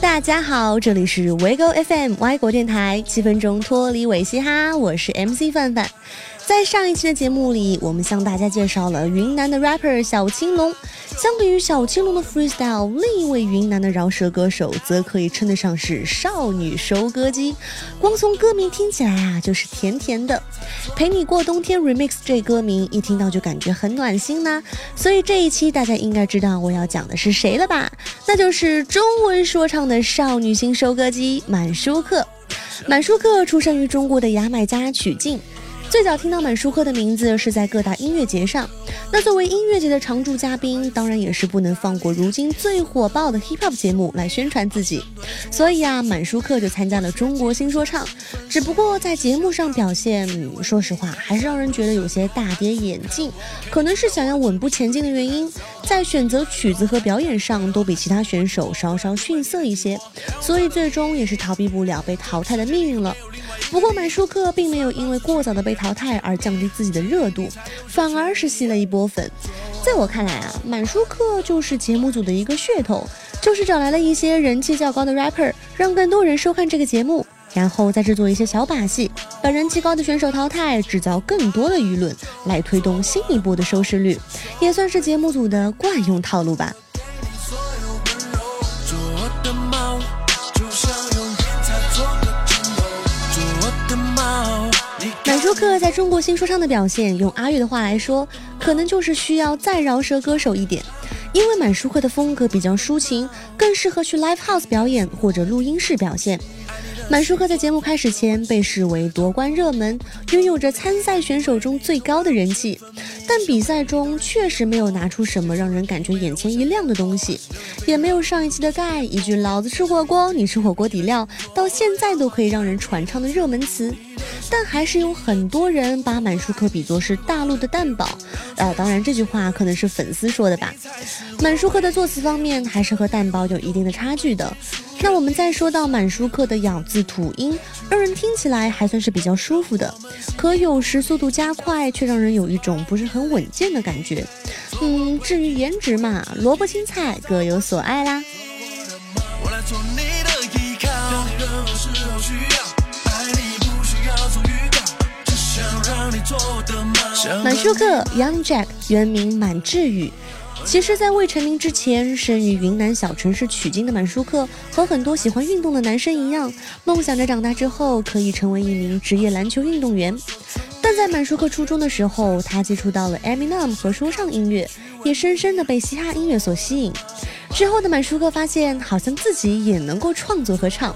大家好，这里是 wigo FM 外国电台，七分钟脱离伪嘻哈，我是 MC 范范。在上一期的节目里，我们向大家介绍了云南的 rapper 小青龙。相比于小青龙的 freestyle，另一位云南的饶舌歌手则可以称得上是少女收割机。光从歌名听起来啊，就是甜甜的。陪你过冬天 remix 这歌名一听到就感觉很暖心呢。所以这一期大家应该知道我要讲的是谁了吧？那就是中文说唱的少女心收割机满舒克。满舒克出生于中国的牙买加曲靖。最早听到满舒克的名字是在各大音乐节上，那作为音乐节的常驻嘉宾，当然也是不能放过如今最火爆的 hip hop 节目来宣传自己。所以啊，满舒克就参加了中国新说唱，只不过在节目上表现，说实话还是让人觉得有些大跌眼镜。可能是想要稳步前进的原因，在选择曲子和表演上都比其他选手稍稍逊色一些，所以最终也是逃避不了被淘汰的命运了。不过满舒克并没有因为过早的被淘汰而降低自己的热度，反而是吸了一波粉。在我看来啊，满舒克就是节目组的一个噱头，就是找来了一些人气较高的 rapper，让更多人收看这个节目，然后再制作一些小把戏，把人气高的选手淘汰，制造更多的舆论，来推动新一波的收视率，也算是节目组的惯用套路吧。舒克在中国新说唱的表现，用阿月的话来说，可能就是需要再饶舌歌手一点。因为满舒克的风格比较抒情，更适合去 live house 表演或者录音室表现。满舒克在节目开始前被视为夺冠热门，拥有着参赛选手中最高的人气，但比赛中确实没有拿出什么让人感觉眼前一亮的东西，也没有上一期的盖一句“老子吃火锅，你吃火锅底料”到现在都可以让人传唱的热门词。但还是有很多人把满舒克比作是大陆的蛋堡，呃，当然这句话可能是粉丝说的吧。满舒克的作词方面还是和蛋堡有一定的差距的。那我们再说到满舒克的咬字吐音，让人听起来还算是比较舒服的，可有时速度加快，却让人有一种不是很稳健的感觉。嗯，至于颜值嘛，萝卜青菜各有所爱啦。满舒克 Young Jack 原名满志宇。其实，在未成名之前，生于云南小城市曲靖的满舒克，和很多喜欢运动的男生一样，梦想着长大之后可以成为一名职业篮球运动员。但在满舒克初中的时候，他接触到了 Eminem 和说唱音乐，也深深的被嘻哈音乐所吸引。之后的满舒克发现，好像自己也能够创作和唱，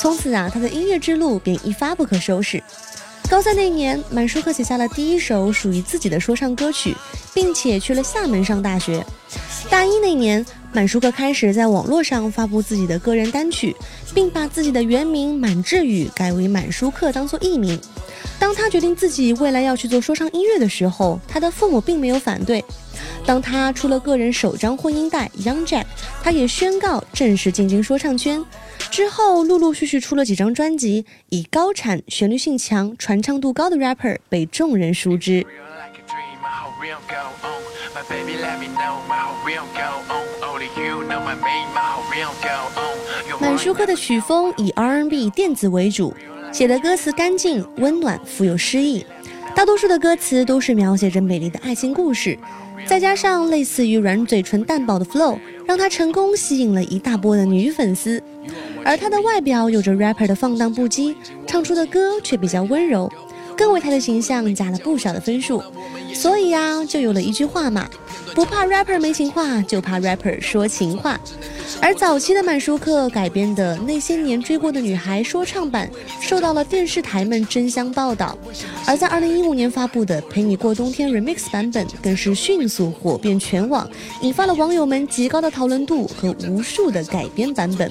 从此啊，他的音乐之路便一发不可收拾。高三那年，满舒克写下了第一首属于自己的说唱歌曲，并且去了厦门上大学。大一那年，满舒克开始在网络上发布自己的个人单曲，并把自己的原名满志宇改为满舒克当做艺名。当他决定自己未来要去做说唱音乐的时候，他的父母并没有反对。当他出了个人首张混音带《Young Jack》，他也宣告正式进军说唱圈。之后，陆陆续续出了几张专辑，以高产、旋律性强、传唱度高的 rapper 被众人熟知。满舒克的曲风以 R&B 电子为主，写的歌词干净、温暖、富有诗意，大多数的歌词都是描写着美丽的爱情故事。再加上类似于软嘴唇蛋堡的 flow，让他成功吸引了一大波的女粉丝。而他的外表有着 rapper 的放荡不羁，唱出的歌却比较温柔，更为他的形象加了不少的分数。所以呀，就有了一句话嘛，不怕 rapper 没情话，就怕 rapper 说情话。而早期的满舒克改编的那些年追过的女孩说唱版，受到了电视台们争相报道。而在2015年发布的《陪你过冬天》Remix 版本，更是迅速火遍全网，引发了网友们极高的讨论度和无数的改编版本。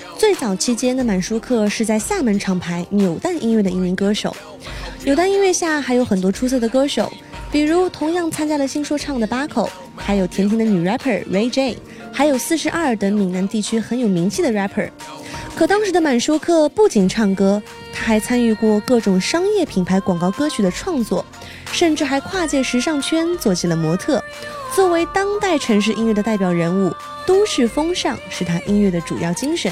最早期间的满舒克是在厦门厂牌扭蛋音乐的一名歌手。扭蛋音乐下还有很多出色的歌手，比如同样参加了新说唱的八口，还有甜甜的女 rapper Ray J，还有四十二等闽南地区很有名气的 rapper。可当时的满舒克不仅唱歌，他还参与过各种商业品牌广告歌曲的创作，甚至还跨界时尚圈做起了模特。作为当代城市音乐的代表人物，都市风尚是他音乐的主要精神。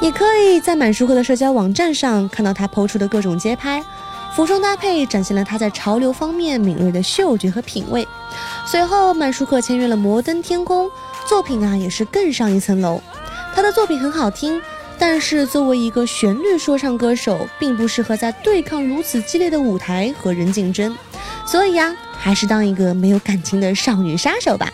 也可以在满舒克的社交网站上看到他抛出的各种街拍，服装搭配展现了他在潮流方面敏锐的嗅觉和品味。随后，满舒克签约了摩登天空，作品啊也是更上一层楼。他的作品很好听。但是作为一个旋律说唱歌手，并不适合在对抗如此激烈的舞台和人竞争，所以呀，还是当一个没有感情的少女杀手吧。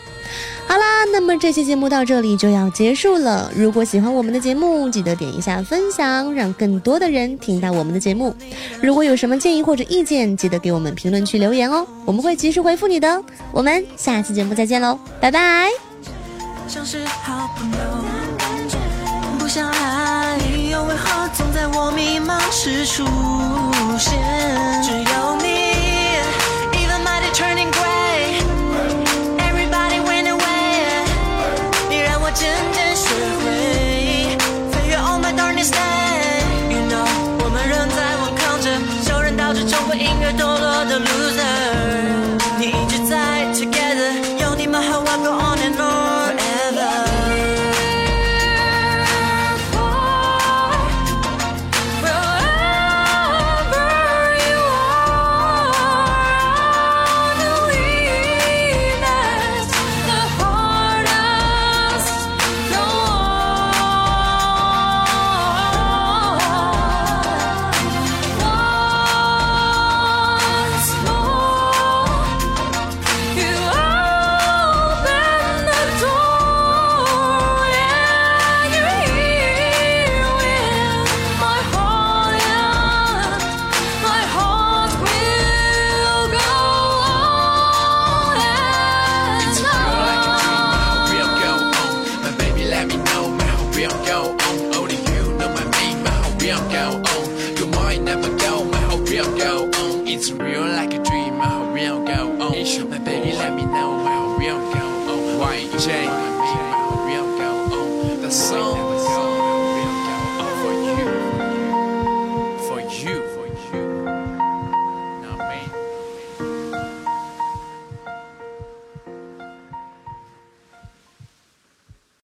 好啦，那么这期节目到这里就要结束了。如果喜欢我们的节目，记得点一下分享，让更多的人听到我们的节目。如果有什么建议或者意见，记得给我们评论区留言哦，我们会及时回复你的。我们下期节目再见喽，拜拜。不想爱，理由为何总在我迷茫时出现？we don't go on. Only you know my name, my how we go on. You might never go, my how we go on. It's real like a dream, my how we go on. It's my baby, let me know, my how we don't go on. YJ, my how we don't go on. The song.